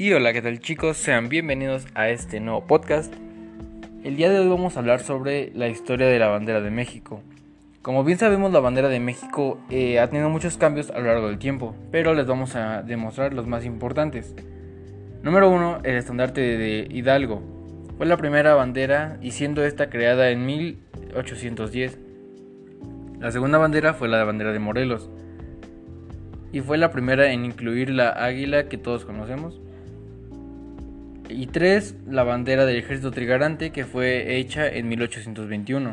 Y hola, ¿qué tal chicos? Sean bienvenidos a este nuevo podcast. El día de hoy vamos a hablar sobre la historia de la bandera de México. Como bien sabemos, la bandera de México eh, ha tenido muchos cambios a lo largo del tiempo, pero les vamos a demostrar los más importantes. Número 1, el estandarte de Hidalgo. Fue la primera bandera y siendo esta creada en 1810. La segunda bandera fue la bandera de Morelos y fue la primera en incluir la águila que todos conocemos. Y 3. La bandera del ejército trigarante que fue hecha en 1821.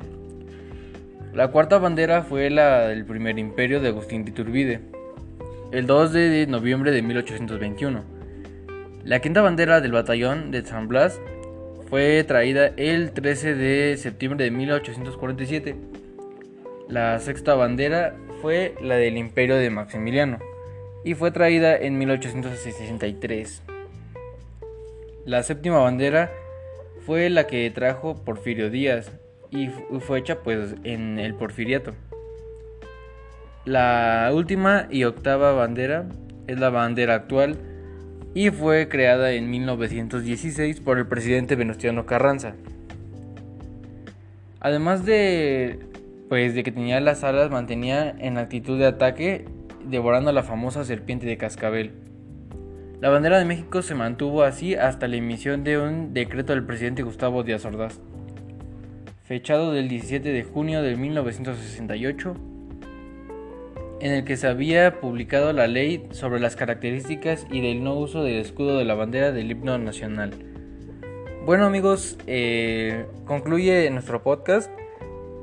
La cuarta bandera fue la del primer imperio de Agustín de Iturbide, el 2 de noviembre de 1821. La quinta bandera del batallón de San Blas fue traída el 13 de septiembre de 1847. La sexta bandera fue la del imperio de Maximiliano y fue traída en 1863. La séptima bandera fue la que trajo Porfirio Díaz y fue hecha pues en el Porfiriato. La última y octava bandera es la bandera actual y fue creada en 1916 por el presidente Venustiano Carranza. Además de pues de que tenía las alas mantenía en actitud de ataque devorando a la famosa serpiente de cascabel. La bandera de México se mantuvo así hasta la emisión de un decreto del presidente Gustavo Díaz Ordaz, fechado del 17 de junio de 1968, en el que se había publicado la ley sobre las características y del no uso del escudo de la bandera del himno nacional. Bueno amigos, eh, concluye nuestro podcast.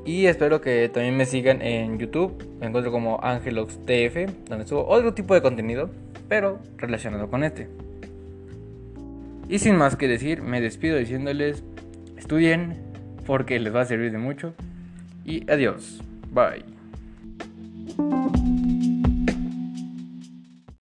Y espero que también me sigan en YouTube. Me encuentro como AngeloxTF, donde subo otro tipo de contenido, pero relacionado con este. Y sin más que decir, me despido diciéndoles, estudien porque les va a servir de mucho. Y adiós. Bye.